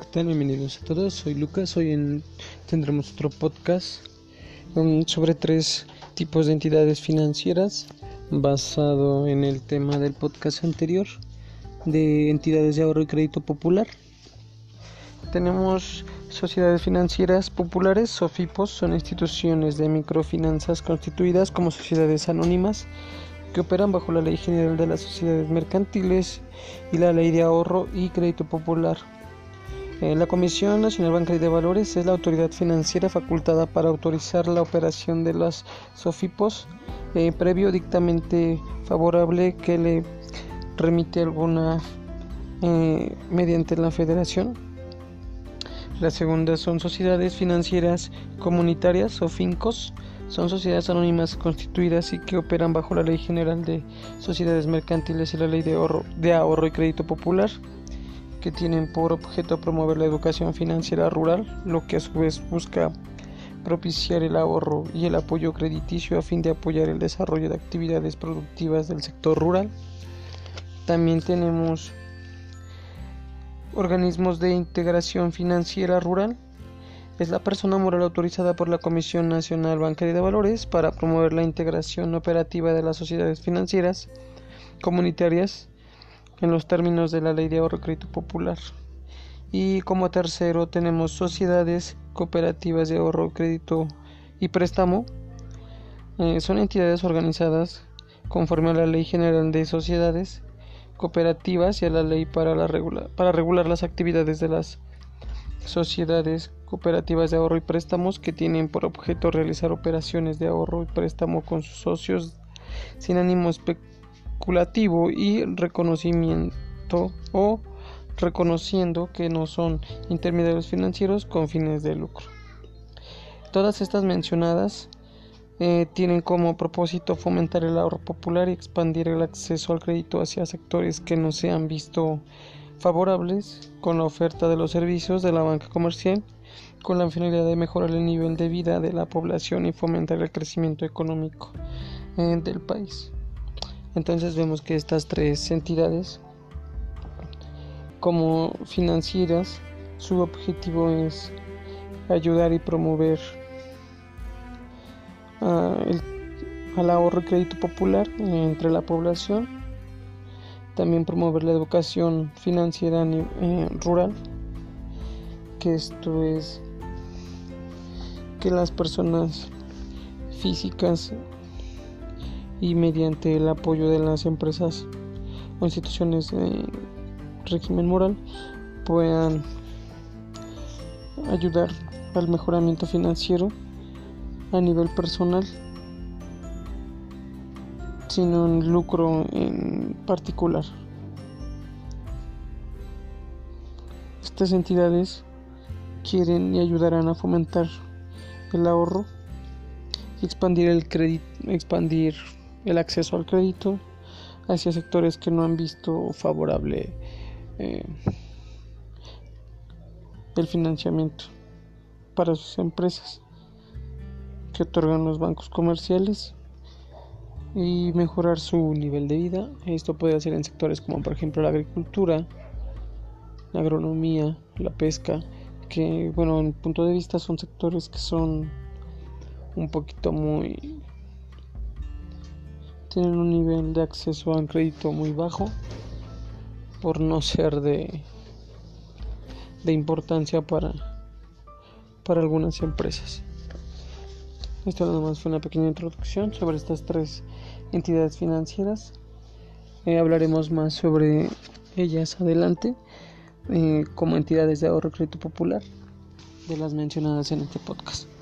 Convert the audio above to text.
¿qué tal? Bienvenidos a todos. Soy Lucas. Hoy en, tendremos otro podcast sobre tres tipos de entidades financieras basado en el tema del podcast anterior de entidades de ahorro y crédito popular. Tenemos sociedades financieras populares, SOFIPOS, son instituciones de microfinanzas constituidas como sociedades anónimas que operan bajo la Ley General de las Sociedades Mercantiles y la Ley de Ahorro y Crédito Popular. Eh, la Comisión Nacional Bancaria de Valores es la autoridad financiera facultada para autorizar la operación de las SOFIPOS eh, previo dictamente favorable que le remite alguna eh, mediante la Federación. La segunda son sociedades financieras comunitarias o FINCOS son sociedades anónimas constituidas y que operan bajo la Ley General de Sociedades Mercantiles y la Ley de Ahorro, de ahorro y Crédito Popular, que tienen por objeto promover la educación financiera rural, lo que a su vez busca propiciar el ahorro y el apoyo crediticio a fin de apoyar el desarrollo de actividades productivas del sector rural. También tenemos organismos de integración financiera rural, es la persona moral autorizada por la Comisión Nacional Bancaria de Valores para promover la integración operativa de las sociedades financieras comunitarias en los términos de la Ley de Ahorro y Crédito Popular. Y como tercero tenemos sociedades cooperativas de ahorro, crédito y préstamo. Eh, son entidades organizadas conforme a la Ley General de Sociedades Cooperativas y a la Ley para, la para regular las actividades de las sociedades cooperativas de ahorro y préstamos que tienen por objeto realizar operaciones de ahorro y préstamo con sus socios sin ánimo especulativo y reconocimiento o reconociendo que no son intermediarios financieros con fines de lucro. Todas estas mencionadas eh, tienen como propósito fomentar el ahorro popular y expandir el acceso al crédito hacia sectores que no se han visto favorables con la oferta de los servicios de la banca comercial con la finalidad de mejorar el nivel de vida de la población y fomentar el crecimiento económico eh, del país. Entonces vemos que estas tres entidades como financieras su objetivo es ayudar y promover uh, el, al ahorro y crédito popular entre la población también promover la educación financiera eh, rural, que esto es que las personas físicas y mediante el apoyo de las empresas o instituciones de régimen moral puedan ayudar al mejoramiento financiero a nivel personal sin un lucro en particular. Estas entidades quieren y ayudarán a fomentar el ahorro y expandir el crédito, expandir el acceso al crédito hacia sectores que no han visto favorable eh, el financiamiento para sus empresas que otorgan los bancos comerciales y mejorar su nivel de vida. Esto puede hacer en sectores como por ejemplo la agricultura, la agronomía, la pesca, que bueno, en punto de vista son sectores que son un poquito muy tienen un nivel de acceso al crédito muy bajo por no ser de de importancia para para algunas empresas. Esto nada más fue una pequeña introducción sobre estas tres entidades financieras. Eh, hablaremos más sobre ellas adelante eh, como entidades de ahorro crédito popular de las mencionadas en este podcast.